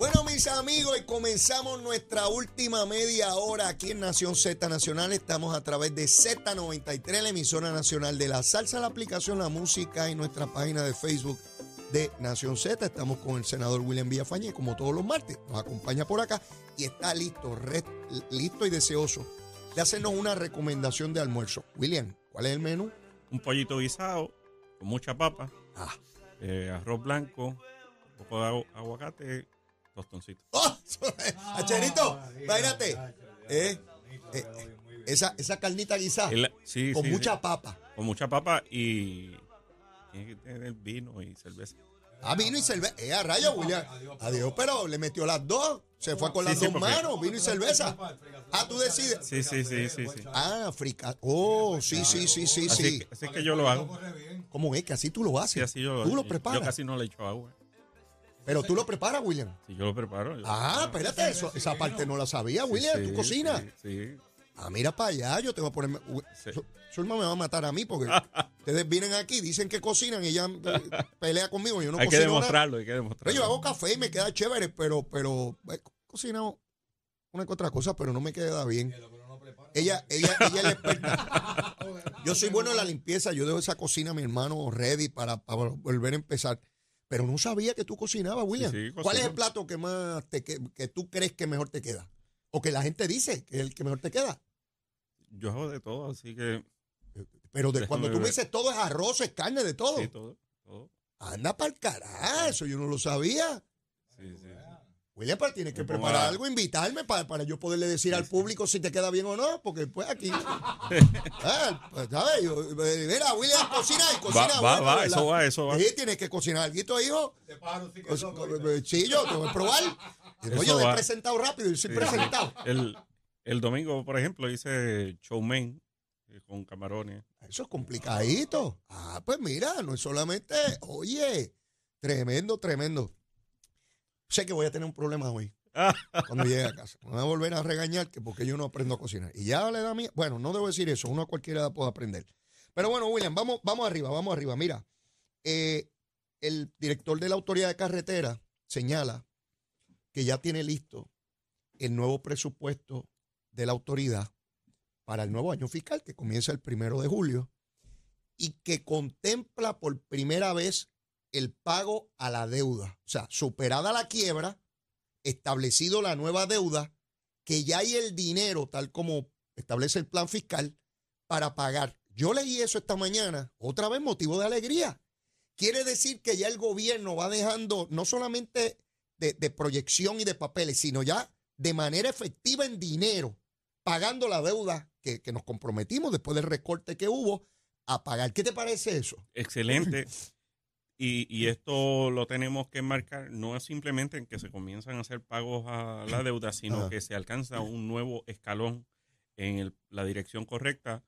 Bueno, mis amigos, y comenzamos nuestra última media hora aquí en Nación Z Nacional. Estamos a través de Z93, la emisora nacional de la salsa, la aplicación, la música y nuestra página de Facebook de Nación Z. Estamos con el senador William Villafañe, como todos los martes. Nos acompaña por acá y está listo, re- listo y deseoso de hacernos una recomendación de almuerzo. William, ¿cuál es el menú? un pollito guisado con mucha papa, Ah. eh, arroz blanco, un poco de agu- aguacate, tostoncito. ¡Oh! ¡Acherito! Imagínate. Eh, eh, esa, esa carnita guisada El- sí, con sí, mucha sí, papa. con mucha papa y tiene que tener vino y cerveza. Ah, vino y cerveza. Eh, a rayo, William. Adiós, pero le metió las dos. Se fue con Sí, las sí, dos porque- manos, vino y cerveza. Ah, tú decides. Sí, sí, sí, sí, sí. Ah, frica. Oh, sí, sí, sí, sí, Así, sí. que, así que yo lo hago. ¿Cómo es que así tú lo haces? Sí, así yo lo Tú lo yo- preparas. Yo casi no le echo agua. Pero tú lo preparas, William. Si yo lo preparo. yo- Ah, espérate, eso, esa parte no la sabía, Sí, William. sí, ¿Tú cocinas? Sí, sí. Ah, mira para allá, yo te voy a poner. Sí. Su- Zulma me va a matar a mí porque ustedes vienen aquí, dicen que cocinan y ella eh, pelea conmigo. Yo no hay que nada. demostrarlo, hay que demostrarlo. yo hago café y me queda chévere, pero, pero he cocinado una que otra cosa, pero no me queda bien. Ella, ella, ella es la experta. Yo soy bueno en la limpieza, yo dejo esa cocina a mi hermano ready para, para volver a empezar. Pero no sabía que tú cocinabas, William. Sí, sí, ¿Cuál es el plato que más te que, que tú crees que mejor te queda? O que la gente dice que es el que mejor te queda. Yo hago de todo, así que Pero de cuando tú me ver. dices todo es arroz, es carne, de todo. sí, todo, todo. Anda para el carajo, eso yo no lo sabía. Sí, sí. William, pero tienes que preparar algo, invitarme para, para yo poderle decir al público si te queda bien o no, porque pues aquí. Ah, pues, ¿sabes? Yo, eh, mira, William cocina y cocina. Va, va, bueno, va, eso va, eso va. Sí, tienes que cocinar algo, hijo. Pues, eh, Sí, yo te voy a probar. Oye, yo he presentado rápido, yo soy Sí, presentado. sí. El, el domingo, por ejemplo, hice chow mein eh, con camarones. Eso es complicadito. Ah, pues mira, no es solamente, oye, tremendo, tremendo. Sé que voy a tener un problema hoy. cuando llegue a casa. Me van a volver a regañar que porque yo no aprendo a cocinar. Y ya le da miedo. Bueno, no debo decir eso. Uno a cualquiera edad puede aprender. Pero bueno, William, vamos, vamos arriba, vamos arriba. Mira, eh, el director de la Autoridad de Carretera señala que ya tiene listo el nuevo presupuesto de la autoridad para el nuevo año fiscal que comienza el primero de julio y que contempla por primera vez el pago a la deuda. O sea, superada la quiebra, establecido la nueva deuda, que ya hay el dinero, tal como establece el plan fiscal, para pagar. Yo leí eso esta mañana, otra vez motivo de alegría. Quiere decir que ya el gobierno va dejando no solamente de, de proyección y de papeles, sino ya de manera efectiva en dinero, pagando la deuda que, que nos comprometimos después del recorte que hubo a pagar. ¿Qué te parece eso? Excelente. Y, y esto lo tenemos que marcar no es simplemente en que se comienzan a hacer pagos a la deuda, sino Ajá. que se alcanza un nuevo escalón en el- la dirección correcta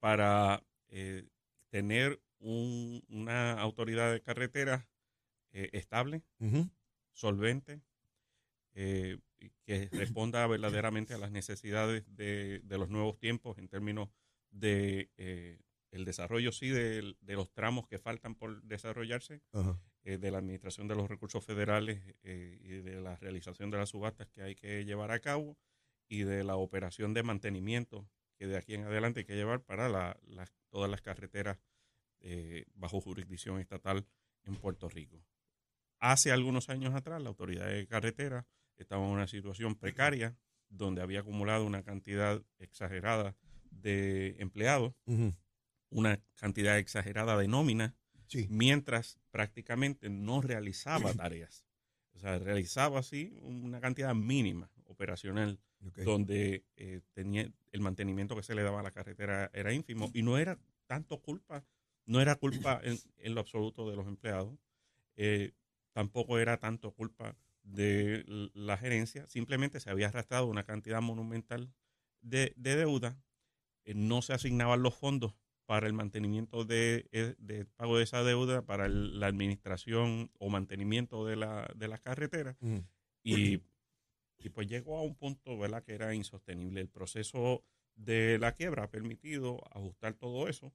para eh, tener un- una autoridad de carretera eh, estable, solvente, eh, que responda verdaderamente a las necesidades de, de los nuevos tiempos en términos de eh, el desarrollo, sí, de, de los tramos que faltan por desarrollarse, eh, de la administración de los recursos federales eh, y de la realización de las subastas que hay que llevar a cabo y de la operación de mantenimiento que de aquí en adelante hay que llevar para la- las- todas las carreteras eh, bajo jurisdicción estatal en Puerto Rico. Hace algunos años atrás, la autoridad de carretera estaba en una situación precaria donde había acumulado una cantidad exagerada de empleados. Una cantidad exagerada de nóminas, Sí. mientras prácticamente no realizaba tareas. O sea, realizaba así una cantidad mínima operacional donde eh, tenía el mantenimiento que se le daba a la carretera era ínfimo y no era tanto culpa, no era culpa en, en lo absoluto de los empleados, eh, tampoco era tanto culpa de la gerencia, simplemente se había arrastrado una cantidad monumental de, de deuda, eh, no se asignaban los fondos para el mantenimiento de, eh, de pago de esa deuda, para el- la administración o mantenimiento de, la, de las carreteras y, y pues llegó a un punto ¿verdad? que era insostenible. El proceso de la quiebra ha permitido ajustar todo eso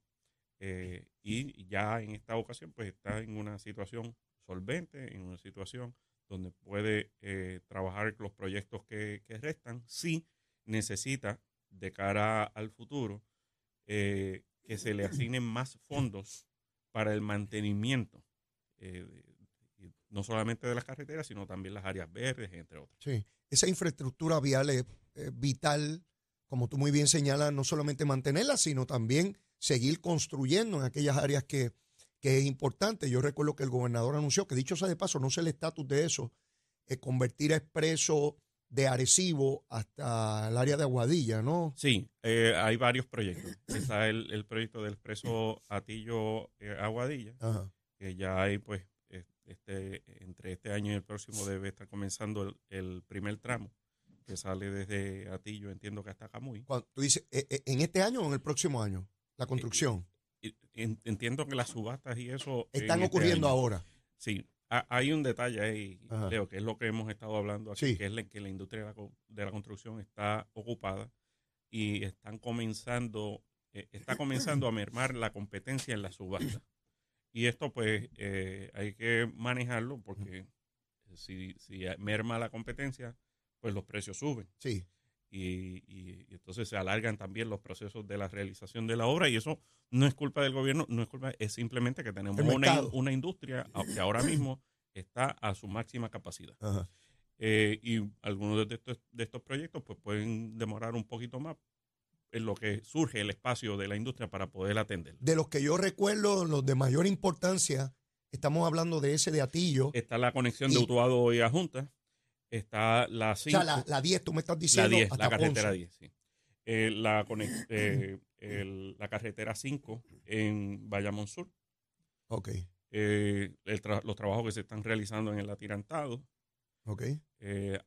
eh, y ya en esta ocasión pues está en una situación solvente, en una situación donde puede eh, trabajar los proyectos que, restan, si necesita de cara al futuro eh, que se le asignen más fondos para el mantenimiento, eh, no solamente de las carreteras, sino también las áreas verdes, entre otras. Sí, esa infraestructura vial es vital, como tú muy bien señalas, no solamente mantenerla, sino también seguir construyendo en aquellas áreas que, que es importante. Yo recuerdo que el gobernador anunció que, dicho sea de paso, no sé el estatus de eso, es convertir a Expreso de Arecibo hasta el área de Aguadilla, ¿no? Sí, eh, hay varios proyectos. Está el, proyecto del Expreso Atillo eh, Aguadilla, que ya hay, pues, este, entre este año y el próximo debe estar comenzando el, primer tramo que sale desde Atillo, entiendo que hasta Camuy. tú dices, eh, ¿en este año o en el próximo año? La construcción entiendo que las subastas y eso... Están este ocurriendo ahora. Sí, hay un detalle ahí, Leo, que es lo que hemos estado hablando aquí, que es que la industria de la, construcción está ocupada y están comenzando, eh, está comenzando a mermar la competencia en la subasta. Y esto pues eh, hay que manejarlo porque si, si merma la competencia, pues los precios suben. Sí y, entonces se alargan también los procesos de la realización de la obra y eso no es culpa del gobierno, no es culpa, es simplemente que tenemos una, una, industria que ahora mismo está a su máxima capacidad. Eh, y algunos de estos, de estos proyectos pues pueden demorar un poquito más en lo que surge el espacio de la industria para poder atender. De los que yo recuerdo, los de mayor importancia, estamos hablando de ese de Atillo. Está la conexión de Utuado y Ajunta está la 5. O sea, la, 10, tú me estás diciendo. La 10, la carretera 10, sí. Eh, la, eh, el, la carretera 5 en Bayamón Sur. Ok. Eh, los trabajos que se están realizando en el atirantado. Ok.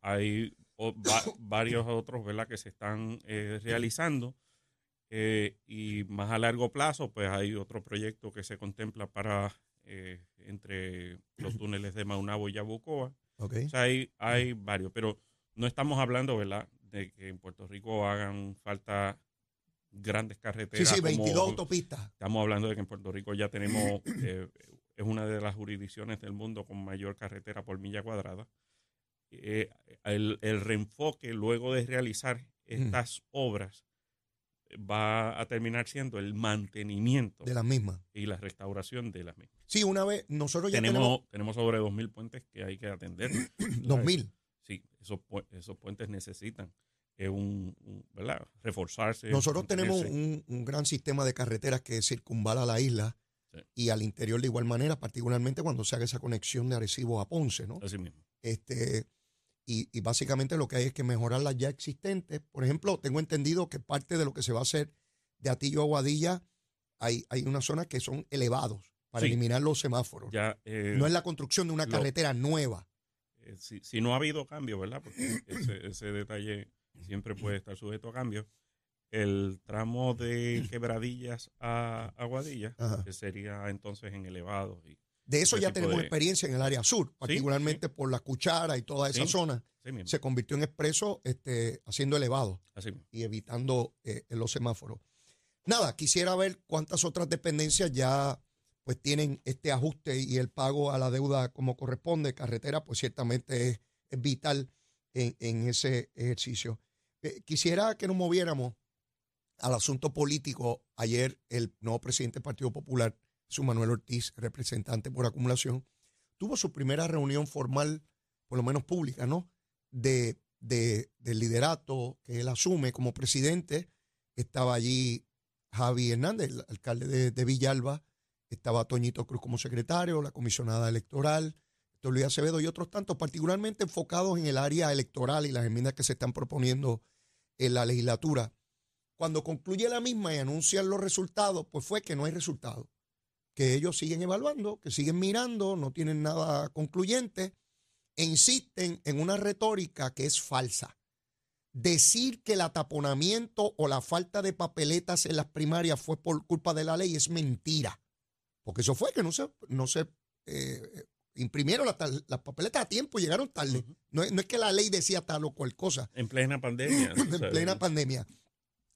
Hay varios otros, ¿verdad?, que se están realizando. y más a largo plazo, pues hay otro proyecto que se contempla para entre los túneles de Maunabo y Yabucoa o sea, hay, hay varios, pero no estamos hablando, ¿verdad?, de que en Puerto Rico hagan falta grandes carreteras. Sí, sí, 22 autopistas. Estamos hablando de que en Puerto Rico ya tenemos, eh, es una de las jurisdicciones del mundo con mayor carretera por milla cuadrada. Eh, el, el, reenfoque luego de realizar estas obras va a terminar siendo el mantenimiento de las mismas y la restauración de las mismas. Sí, una vez nosotros ya tenemos tenemos, sobre 2.000 puentes que hay que atender. ¿2.000? Sí, esos, esos puentes necesitan eh, un, ¿verdad? reforzarse. Nosotros tenemos un, gran sistema de carreteras que circunvala la isla y al interior de igual manera, particularmente cuando se haga esa conexión de Arecibo a Ponce, ¿no? Así mismo. Este, y, básicamente lo que hay es que mejorar las ya existentes. Por ejemplo, tengo entendido que parte de lo que se va a hacer de Atillo a Guadilla, hay, hay unas zonas que son elevados para eliminar los semáforos. Ya, eh, no es la construcción de una carretera nueva. Eh, si, no ha habido cambio, ¿verdad? Porque ese, detalle siempre puede estar sujeto a cambio. El tramo de quebradillas a, Guadilla que sería entonces en elevados y de eso ya tenemos experiencia en el área sur, particularmente por la cuchara y toda esa zona. se convirtió en expreso este, haciendo elevado y evitando eh, los semáforos. Nada, quisiera ver cuántas otras dependencias ya pues tienen este ajuste y el pago a la deuda como corresponde. Carretera, pues ciertamente es, vital en, ese ejercicio. Eh, quisiera que nos moviéramos al asunto político. Ayer el nuevo presidente del Partido Popular su Manuel Ortiz, representante por acumulación, tuvo su primera reunión formal, por lo menos pública, ¿no? De, de, del liderato que él asume como presidente. Estaba allí Javi Hernández, alcalde de, Villalba, estaba Toñito Cruz como secretario, la comisionada electoral, Luis Acevedo y otros tantos, particularmente enfocados en el área electoral y las enmiendas que se están proponiendo en la legislatura. Cuando concluye la misma y anuncian los resultados, pues fue que no hay resultados que ellos siguen evaluando, que siguen mirando, no tienen nada concluyente e insisten en una retórica que es falsa. Decir que el ataponamiento o la falta de papeletas en las primarias fue por culpa de la ley es mentira. Porque eso fue que no se, no se eh, imprimieron las, papeletas a tiempo, llegaron tarde. no, no, es que la ley decía tal o cual cosa. En plena pandemia. en plena pandemia.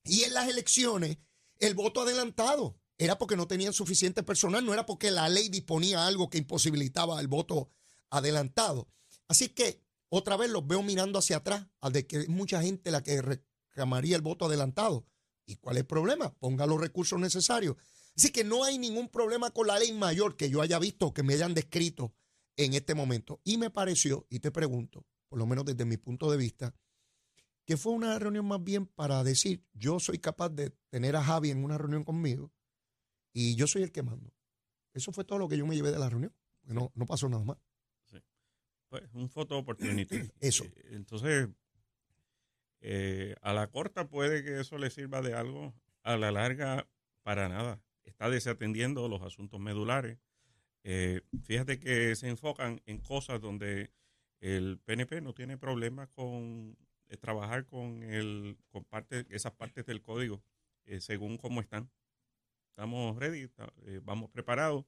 Y en las elecciones, el voto adelantado era porque no tenían suficiente personal, no era porque la ley disponía algo que imposibilitaba el voto adelantado. Así que otra vez los veo mirando hacia atrás, al de que mucha gente la que reclamaría el voto adelantado. ¿Y cuál es el problema? Ponga los recursos necesarios. Así que no hay ningún problema con la ley mayor que yo haya visto, que me hayan descrito en este momento. Y me pareció, y te pregunto, por lo menos desde mi punto de vista, que fue una reunión más bien para decir, yo soy capaz de tener a Javi en una reunión conmigo y yo soy el que mando. Eso fue todo lo que yo me llevé de la reunión. No, no pasó nada más. Sí. Pues un foto oportunity. Eso. Eh, Entonces, eh, a la corta puede que eso le sirva de algo, a la larga para nada. Está desatendiendo los asuntos medulares. Eh, fíjate que se enfocan en cosas donde el PNP no tiene problemas con eh, trabajar con el con parte, esas partes del código según cómo están. Estamos ready, está- eh, vamos preparados.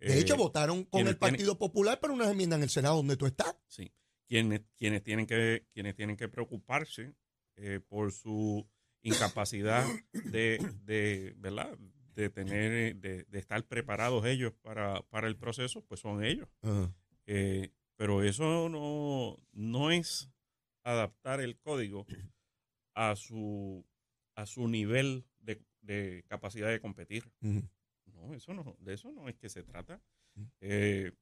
De hecho, Eh, votaron con el Partido Popular para unas enmiendas en el Senado donde tú estás. Sí. Quienes, quienes, tienen, que, quienes tienen que preocuparse eh, por su incapacidad de, de, ¿verdad? de tener, de, de estar preparados ellos para, para el proceso, pues son ellos. Eh, pero eso no, no es adaptar el código a su, a su nivel de, capacidad de competir. No, eso no, de eso no es que se trata. Mm. Eh,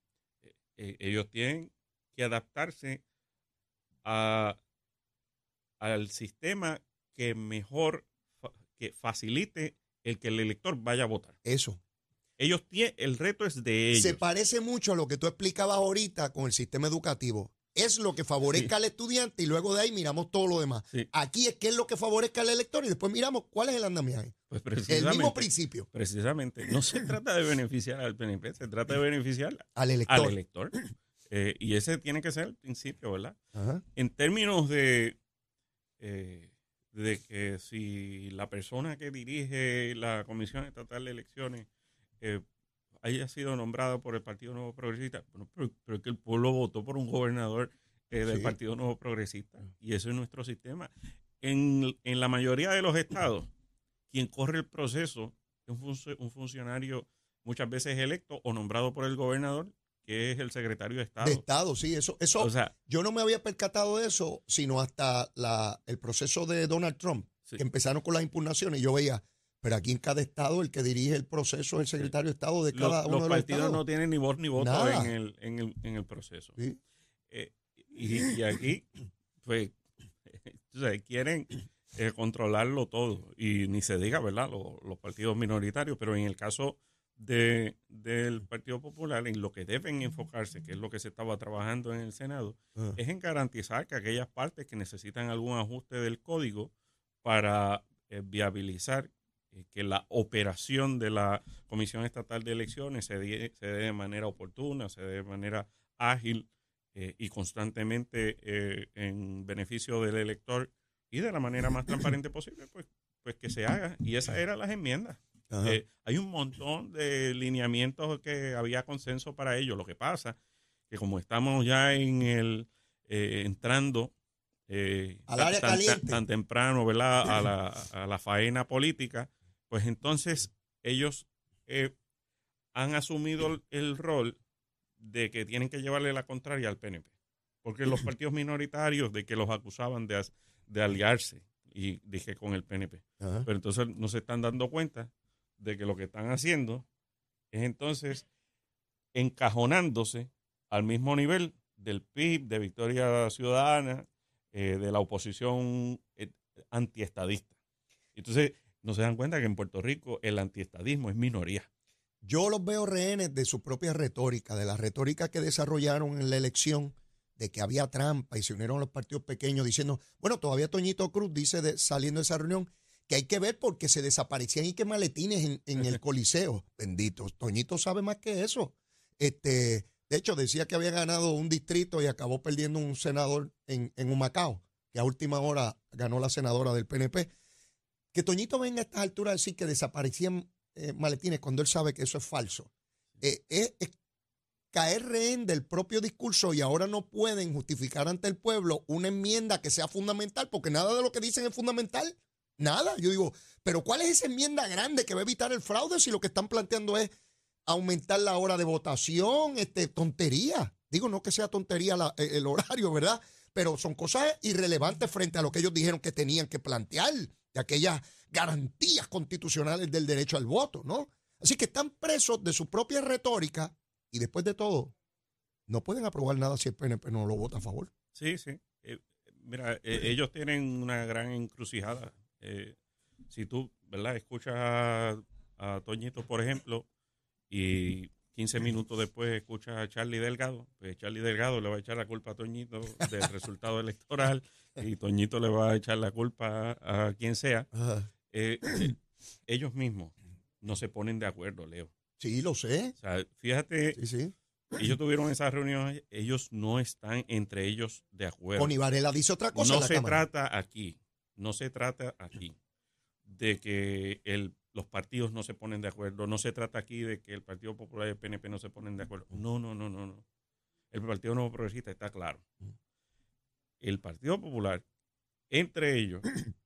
eh, ellos tienen que adaptarse a, al sistema que mejor fa- que facilite el que el elector vaya a votar. Eso. Ellos tienen, el reto es de ellos. Se parece mucho a lo que tú explicabas ahorita con el sistema educativo. Es lo que favorezca al estudiante y luego de ahí miramos todo lo demás. Sí. Aquí es que es lo que favorezca al elector y después miramos cuál es el andamiaje. Pues El mismo principio precisamente, no se trata de beneficiar al PNP, se trata de beneficiar al elector. al elector. Eh, y ese tiene que ser el principio, ¿verdad? Ajá. En términos de, eh, de que si la persona que dirige la Comisión Estatal de Elecciones eh, haya sido nombrada por el Partido Nuevo Progresista, bueno, pero, pero es que el pueblo votó por un gobernador eh, del Sí. Partido Nuevo Progresista y eso es nuestro sistema. En, en la mayoría de los estados, quien corre el proceso es un, funcio- un funcionario muchas veces electo o nombrado por el gobernador, que es el secretario de Estado. De Estado, sí. Eso, eso o sea, yo no me había percatado de eso, sino hasta la, el proceso de Donald Trump, sí. que empezaron con las impugnaciones. y Yo veía, pero aquí en cada estado el que dirige el proceso es el secretario de Estado de Los- cada los, uno de los partidos estados. no tienen ni voz ni voto Nada. en el, en, el, en el proceso. Sí. Eh, y, y aquí, pues, quieren eh, controlarlo todo. Y ni se diga, ¿verdad? Los, los partidos minoritarios, pero en el caso de, del Partido Popular, en lo que deben enfocarse, que es lo que se estaba trabajando en el Senado, Ah. es en garantizar que aquellas partes que necesitan algún ajuste del código para eh, viabilizar eh, que la operación de la Comisión Estatal de Elecciones se dé, se dé de manera oportuna, se dé de manera ágil eh, y constantemente eh, en beneficio del elector y de la manera más transparente posible, pues, pues que se haga. Y esas eran las enmiendas. Hay un montón de lineamientos que había consenso para ello. Lo que pasa que como estamos ya en el eh, entrando eh, Al tan- área tan, tan- caliente. tan temprano, ¿verdad? A la, a la faena política, pues entonces ellos eh, han asumido el, el rol de que tienen que llevarle la contraria al PNP. Porque los partidos minoritarios de que los acusaban de, de aliarse y dije con el PNP. Ajá. Pero entonces no se están dando cuenta de que lo que están haciendo es entonces encajonándose al mismo nivel del PIB, de Victoria Ciudadana, eh, de la oposición eh, antiestadista. Entonces no se dan cuenta que en Puerto Rico el antiestadismo es minoría. Yo los veo rehenes de su propia retórica, de la retórica que desarrollaron en la elección, de que había trampa y se unieron los partidos pequeños diciendo, bueno, todavía Toñito Cruz dice de- saliendo de esa reunión que hay que ver porque se desaparecían y que maletines en, en el Coliseo. Bendito, Toñito sabe más que eso. Este, de hecho, decía que había ganado un distrito y acabó perdiendo un senador en, en Humacao, que a última hora ganó la senadora del PNP. Que Toñito venga a estas alturas a decir que desaparecían eh, maletines cuando él sabe que eso es falso. Eh, es, es caer rehén del propio discurso y ahora no pueden justificar ante el pueblo una enmienda que sea fundamental, porque nada de lo que dicen es fundamental. Nada. Yo digo, pero ¿cuál es esa enmienda grande que va a evitar el fraude si lo que están planteando es aumentar la hora de votación, este, tontería? Digo, no que sea tontería la- eh, el horario, ¿verdad? Pero son cosas irrelevantes frente a lo que ellos dijeron que tenían que plantear, de aquellas garantías constitucionales del derecho al voto, ¿no? Así que están presos de su propia retórica y después de todo, no pueden aprobar nada si el PNP no lo vota a favor. Sí, sí. Eh, mira, eh, ellos tienen una gran encrucijada. Eh, si tú, ¿verdad? Escuchas a, a Toñito, por ejemplo, y 15 minutos después escuchas a Charlie Delgado, pues Charlie Delgado le va a echar la culpa a Toñito del resultado electoral y Toñito le va a echar la culpa a, a quien sea. Eh, eh, ellos mismos no se ponen de acuerdo, Leo. Sí, lo sé. O sea, fíjate, Sí, sí. ellos tuvieron esas reuniones, ellos no están entre ellos de acuerdo. Connie Varela dice otra cosa. en No la se Cámara. trata aquí, no se trata aquí de que el, los partidos no se ponen de acuerdo, no se trata aquí de que el Partido Popular y el PNP no se ponen de acuerdo. No, no, no, no, no. El Partido Nuevo Progresista está claro. El Partido Popular, entre ellos,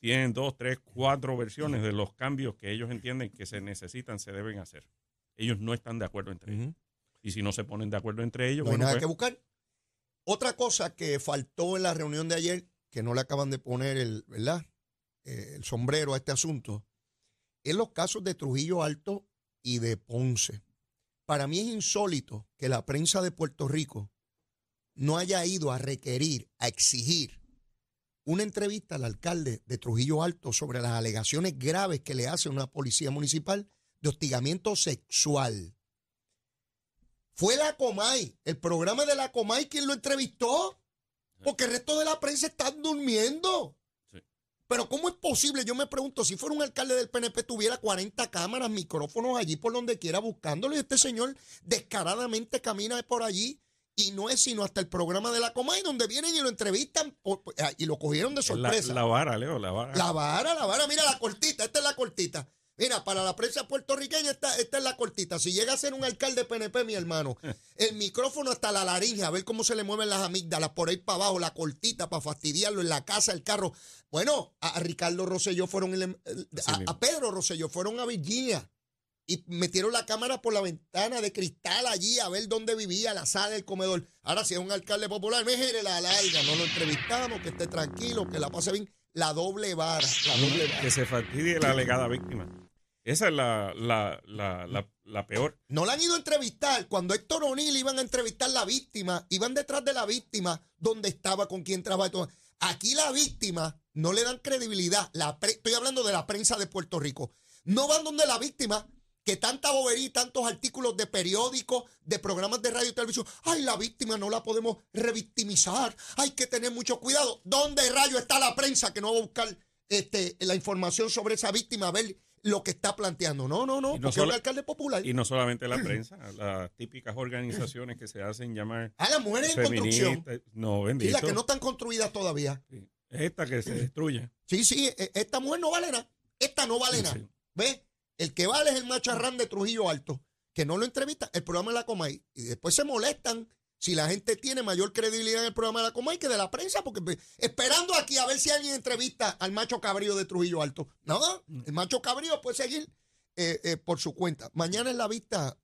tienen dos, tres, cuatro versiones de los cambios que ellos entienden que se necesitan, se deben hacer. Ellos no están de acuerdo entre ellos. Y si no se ponen de acuerdo entre ellos, No hay bueno, nada pues, que buscar. Otra cosa que faltó en la reunión de ayer, que no le acaban de poner el, ¿verdad? Eh, el sombrero a este asunto, es los casos de Trujillo Alto y de Ponce. Para mí es insólito que la prensa de Puerto Rico no haya ido a requerir, a exigir una entrevista al alcalde de Trujillo Alto sobre las alegaciones graves que le hace una policía municipal de hostigamiento sexual. Fue la Comay, el programa de la Comay quien lo entrevistó, porque el resto de la prensa están durmiendo. Pero ¿cómo es posible? Yo me pregunto, si fuera un alcalde del PNP tuviera 40 cámaras, micrófonos allí por donde quiera buscándolo y este señor descaradamente camina por allí y no es sino hasta el programa de la Comay donde vienen y lo entrevistan por- ah, y lo cogieron de la, sorpresa. la vara, Leo, la vara. La vara, la vara, mira la cortita, esta es la cortita. Mira, para la prensa puertorriqueña esta, esta es la cortita. Si llega a ser un alcalde PNP, mi hermano, el micrófono hasta la laringe, a ver cómo se le mueven las amígdalas por ahí para abajo, la cortita para fastidiarlo en la casa, el carro. Bueno, a, a Ricardo Rosselló fueron, a, a Pedro Rosselló fueron a Virginia y metieron la cámara por la ventana de cristal allí a ver dónde vivía, la sala, el comedor. Ahora, si es un alcalde popular, mejere la larga, no lo entrevistamos, que esté tranquilo, que la pase bien. La doble vara, la doble vara. que se fastidie la alegada víctima. Esa es la, la, la, la, peor. No la han ido a entrevistar. Cuando Héctor O'Neill iban a entrevistar la víctima, iban detrás de la víctima, donde estaba, con quién trabajaba. Aquí la víctima no le dan credibilidad. La estoy hablando de la prensa de Puerto Rico. No van donde la víctima, que tanta bobería tantos artículos de periódicos, de programas de radio y televisión. Ay, la víctima no la podemos revictimizar. Hay que tener mucho cuidado. ¿Dónde rayo está la prensa que no va a buscar este, la información sobre esa víctima, a ver lo que está planteando? No, no, no, Y no porque es un alcalde popular. Y no solamente la prensa, las típicas organizaciones que se hacen llamar A las mujeres en construcción. No, Sí, bendito. las que no están construidas todavía. Sí. Es esta que se destruye. Sí, sí, e- esta mujer no vale nada. Esta no vale Sí, nada. sí. ¿Ves? El que vale es el macharrán de Trujillo Alto, que no lo entrevista, el programa de la Comay. Y después se molestan si la gente tiene mayor credibilidad en el programa de la Comay que de la prensa, porque pues, esperando aquí a ver si alguien entrevista al macho cabrío de Trujillo Alto. No, el macho cabrío puede seguir eh, eh, por su cuenta. Mañana es la vista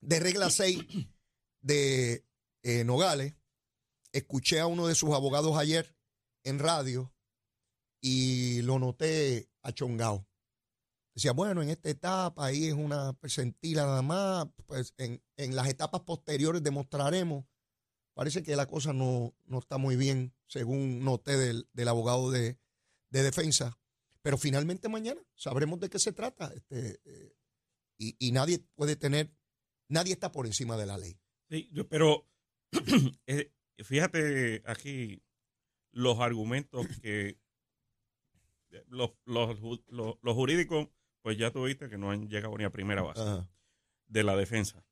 de regla 6 de eh, Nogales. Escuché a uno de sus abogados ayer en radio y lo noté achongado. Decía, bueno, en esta etapa ahí es una percentila nada más, pues en, en las etapas posteriores demostraremos. Parece que la cosa no, no está muy bien, según noté del, del abogado de, de defensa. Pero finalmente mañana sabremos de qué se trata. Este, eh, y, y nadie puede tener, nadie está por encima de la ley. Sí, pero eh, fíjate aquí los argumentos que ju- los- los jurídicos, pues ya tuviste que no han llegado ni a primera base Ajá. de la defensa.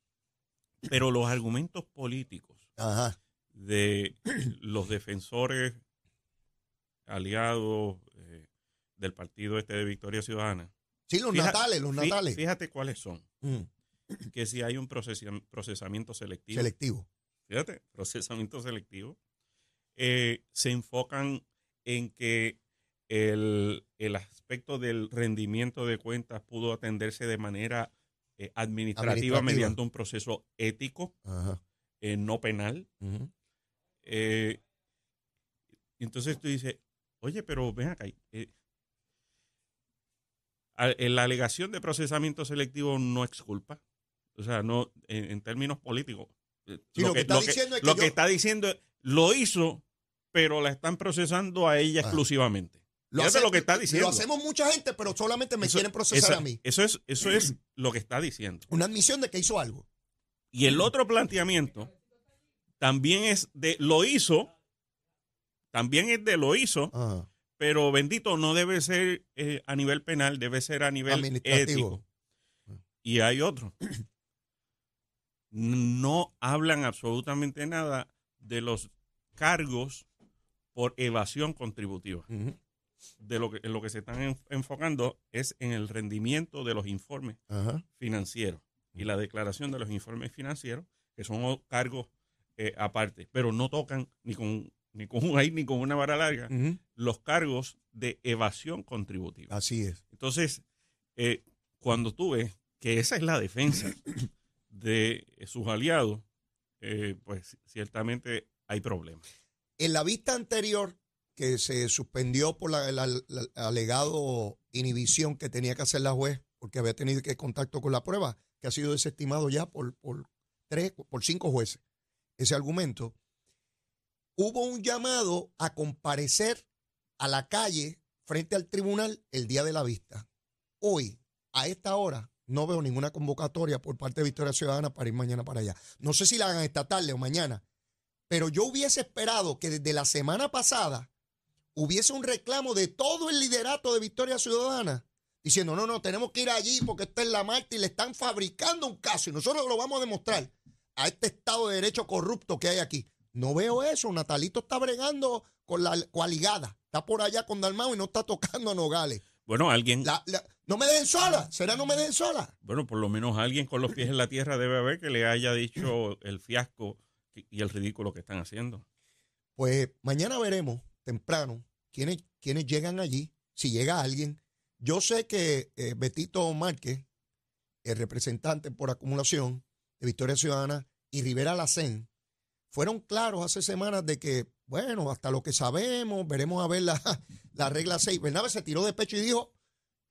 Pero los argumentos políticos Ajá. de los defensores aliados eh, del partido este de Victoria Ciudadana. Sí, los natales, los natales. Fíjate cuáles son. Mm, Que si hay un procesa- procesamiento selectivo. selectivo. fíjate, procesamiento selectivo, eh, se enfocan en que el, el aspecto del rendimiento de cuentas pudo atenderse de manera eh, administrativa, Administrativa. mediante un proceso ético. Eh, no penal. Eh, entonces tú dices, oye, pero ven acá. La alegación de procesamiento selectivo no exculpa. O sea, no, en, términos políticos. lo, que, está diciendo es que, lo que está diciendo lo hizo, pero la están procesando a ella exclusivamente. Lo, es lo que está diciendo. Lo hacemos mucha gente, pero solamente me quieren procesar a mí. Eso es, eso es lo que está diciendo. Una admisión de que hizo algo. Y el otro planteamiento también es de lo hizo, también es de lo hizo, pero bendito no debe ser eh, a nivel penal, debe ser a nivel ético. Y hay otro. No hablan absolutamente nada de los cargos por evasión contributiva. De lo que, en lo que se están enfocando es en el rendimiento de los informes financieros y la declaración de los informes financieros, que son cargos eh, aparte, pero no tocan ni con ni con un ni con una vara larga los cargos de evasión contributiva. Así es. Entonces, eh, cuando tú ves que esa es la defensa de sus aliados, eh, pues ciertamente hay problemas. En la vista anterior, que se suspendió por la, alegado inhibición que tenía que hacer la juez, porque había tenido que contacto con la prueba, que ha sido desestimado ya por, por tres, por cinco jueces, ese argumento, hubo un llamado a comparecer a la calle frente al tribunal el día de la vista. Hoy, a esta hora, no veo ninguna convocatoria por parte de Victoria Ciudadana para ir mañana para allá. No sé si la hagan esta tarde o mañana, pero yo hubiese esperado que desde la semana pasada hubiese un reclamo de todo el liderato de Victoria Ciudadana diciendo, no, no, tenemos que ir allí porque está en la Marta y le están fabricando un caso y nosotros lo vamos a demostrar a este Estado de Derecho corrupto que hay aquí. No veo eso. Natalito está bregando con la coaligada. Está por allá con Dalmao y no está tocando a Nogales. Bueno, alguien. no me dejen sola. ¿Será no me dejen sola? Bueno, por lo menos alguien con los pies en la tierra debe haber que le haya dicho el fiasco y el ridículo que están haciendo. Pues mañana veremos temprano quiénes, quiénes llegan allí, si llega alguien. Yo sé que eh, Betito Márquez, el representante por acumulación de Victoria Ciudadana, y Rivera Lacén, fueron claros hace semanas de que, bueno, hasta lo que sabemos, veremos a ver la, la regla 6. Bernabe se tiró de pecho y dijo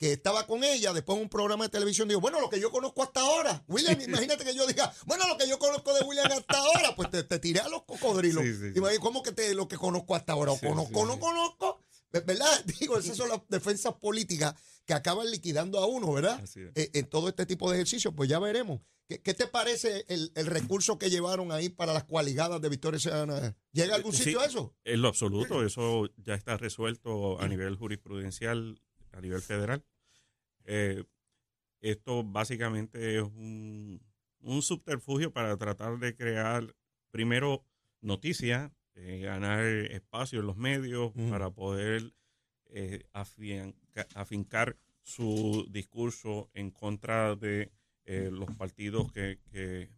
que estaba con ella, después en un programa de televisión dijo, bueno, lo que yo conozco hasta ahora. William, imagínate que yo diga, bueno, lo que yo conozco de William hasta ahora, pues te, tiré a los cocodrilos. y ¿cómo que te, lo que conozco hasta ahora? ¿O conozco o no conozco? ¿Verdad? Digo, esas son las defensas políticas que acaban liquidando a uno, ¿verdad? Eh, en todo este tipo de ejercicios, pues ya veremos. ¿Qué, te parece el, recurso que llevaron ahí para las cualigadas de Victoria Ciudadana? ¿Llega a algún sitio eso? En lo absoluto, eso ya está resuelto a nivel jurisprudencial, a nivel federal. Eh, esto básicamente es un, subterfugio para tratar de crear, primero, noticias, eh, ganar espacio en los medios para poder eh, afincar su discurso en contra de eh, los partidos que, que,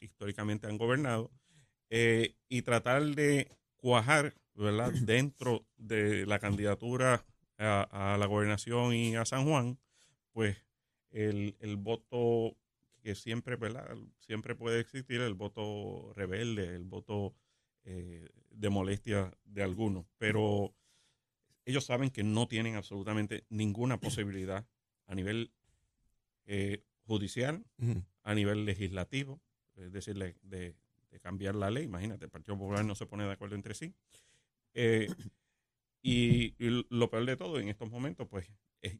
históricamente han gobernado eh, y tratar de cuajar ¿verdad? dentro de la candidatura a, la gobernación y a San Juan, pues el, el voto que siempre, ¿verdad? siempre puede existir, el voto rebelde, el voto eh, de molestia de algunos, pero ellos saben que no tienen absolutamente ninguna posibilidad a nivel eh, judicial, a nivel legislativo, es decir, de, cambiar la ley. Imagínate, el Partido Popular no se pone de acuerdo entre sí. Eh, y, lo peor de todo, en estos momentos, pues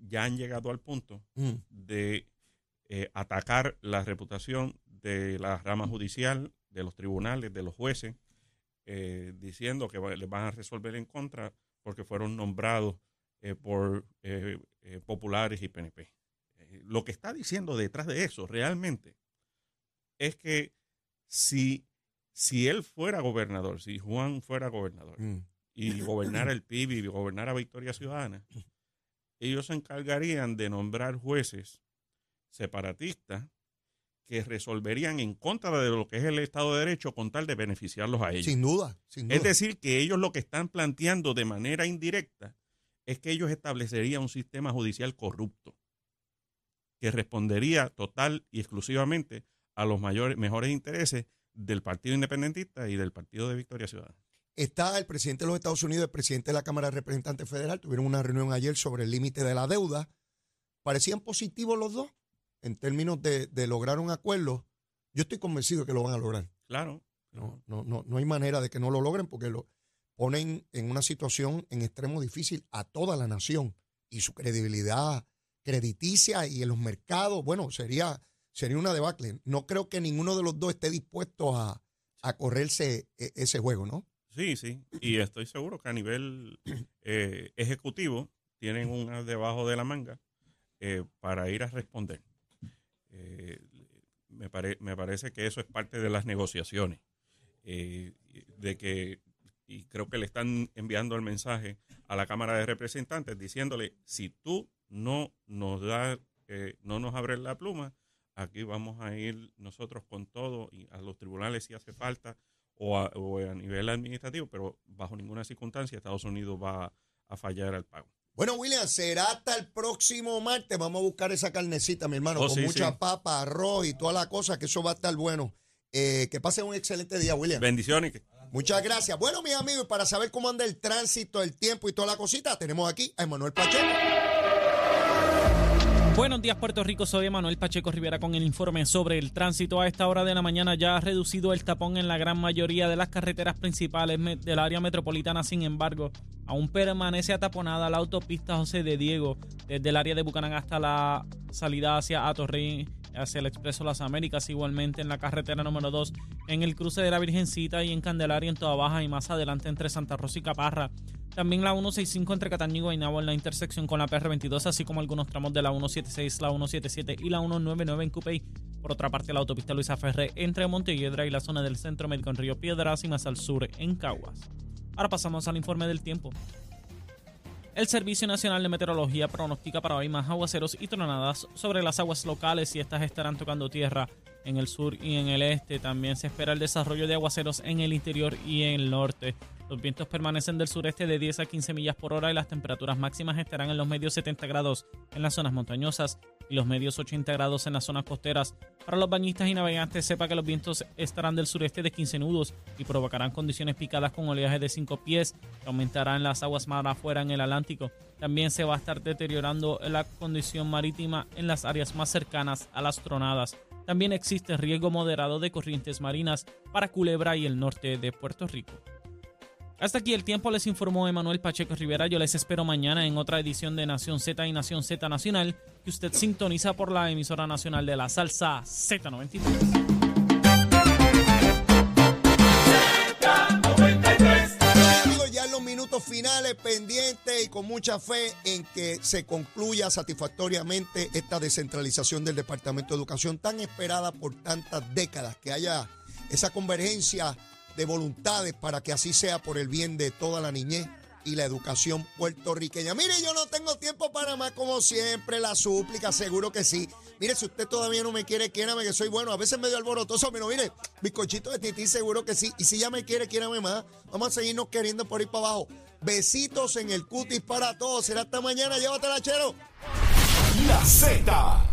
ya han llegado al punto de eh, atacar la reputación de la rama judicial, de los tribunales, de los jueces, eh, diciendo que les van a resolver en contra porque fueron nombrados por populares y PNP lo que está diciendo detrás de eso realmente es que si, si él fuera gobernador, si Juan fuera gobernador mm. Y gobernara el PIB y gobernara Victoria Ciudadana, ellos se encargarían de nombrar jueces separatistas que resolverían en contra de lo que es el Estado de Derecho con tal de beneficiarlos a ellos. Sin duda, sin duda. Es decir, que ellos lo que están planteando de manera indirecta es que ellos establecerían un sistema judicial corrupto que respondería total y exclusivamente a los mayores, mejores intereses del Partido Independentista y del Partido de Victoria Ciudadana. Está el presidente de los Estados Unidos, el presidente de la Cámara de Representantes Federal, tuvieron una reunión ayer sobre el límite de la deuda. Parecían positivos los dos en términos de, de lograr un acuerdo. Yo estoy convencido que lo van a lograr. Claro. No, no, no, no hay manera de que no lo logren porque lo ponen en una situación en extremo difícil a toda la nación y su credibilidad crediticia y en los mercados, bueno, sería, sería una debacle. No creo que ninguno de los dos esté dispuesto a, a correrse e, ese juego, ¿no? Sí, sí. Y estoy seguro que a nivel eh, ejecutivo tienen un debajo de la manga eh, para ir a responder. Eh, me, me parece que eso es parte de las negociaciones. de que, y creo que le están enviando el mensaje a la Cámara de Representantes diciéndole, si tú no nos da, eh, no nos abre la pluma, aquí vamos a ir nosotros con todo y a los tribunales si hace falta o a, nivel administrativo, pero bajo ninguna circunstancia Estados Unidos va a fallar al pago. Bueno, William, será hasta el próximo martes. Vamos a buscar esa carnecita, mi hermano, oh, con mucha papa, arroz y toda la cosa, que eso va a estar bueno. Eh, que pase un excelente día, William. Bendiciones. Muchas gracias. Bueno, mis amigos, para saber cómo anda el tránsito, el tiempo y toda la cosita, tenemos aquí a Emanuel Pacheco. Buenos días Puerto Rico, soy Manuel Pacheco Rivera con el informe sobre el tránsito. A esta hora de la mañana ya ha reducido el tapón en la gran mayoría de las carreteras principales del área metropolitana, sin embargo, aún permanece ataponada la autopista José de Diego desde el área de Bucanán hasta la salida hacia Atorrey hacia el Expreso Las Américas, igualmente en la carretera número 2, en el cruce de la Virgencita y en Candelaria en Toda Baja y más adelante entre Santa Rosa y Caparra. También la 165 entre Cataño y Guaynabo en la intersección con la PR22, así como algunos tramos de la 176, la 177 y la 199 en Cupey. Por otra parte, la autopista Luisa Ferré entre Montelledra y la zona del Centro Médico en Río Piedras y más al sur en Caguas. Ahora pasamos al informe del tiempo. El Servicio Nacional de Meteorología pronostica para hoy más aguaceros y tronadas sobre las aguas locales y estas estarán tocando tierra en el sur y en el este. También se espera el desarrollo de aguaceros en el interior y en el norte. Los vientos permanecen del sureste de 10 a 15 millas por hora y las temperaturas máximas estarán en los medios 70 grados en las zonas montañosas y los medios 80 grados en las zonas costeras. Para los bañistas y navegantes, sepa que los vientos estarán del sureste de 15 nudos y provocarán condiciones picadas con oleaje de 5 pies que aumentarán las aguas más afuera en el Atlántico. También se va a estar deteriorando la condición marítima en las áreas más cercanas a las tronadas. También existe riesgo moderado de corrientes marinas para Culebra y el norte de Puerto Rico. Hasta aquí el tiempo, les informó Emanuel Pacheco Rivera. Yo les espero mañana en otra edición de Nación Z y Nación Z Nacional, que usted sintoniza por la emisora nacional de la salsa Z93. Ya los minutos finales, pendientes y con mucha fe en que se concluya satisfactoriamente esta descentralización del Departamento de Educación tan esperada por tantas décadas, que haya esa convergencia de voluntades para que así sea por el bien de toda la niñez y la educación puertorriqueña. Mire, yo no tengo tiempo para más como siempre, la súplica, seguro que sí. Mire, si usted todavía no me quiere, quiérame que soy bueno. A veces medio alborotoso, pero mire, bizcochito de tití, seguro que sí. Y si ya me quiere, quiérame más. Vamos a seguirnos queriendo por ir para abajo. Besitos en el cutis para todos. Será hasta mañana. Llévatela, chero. La Z.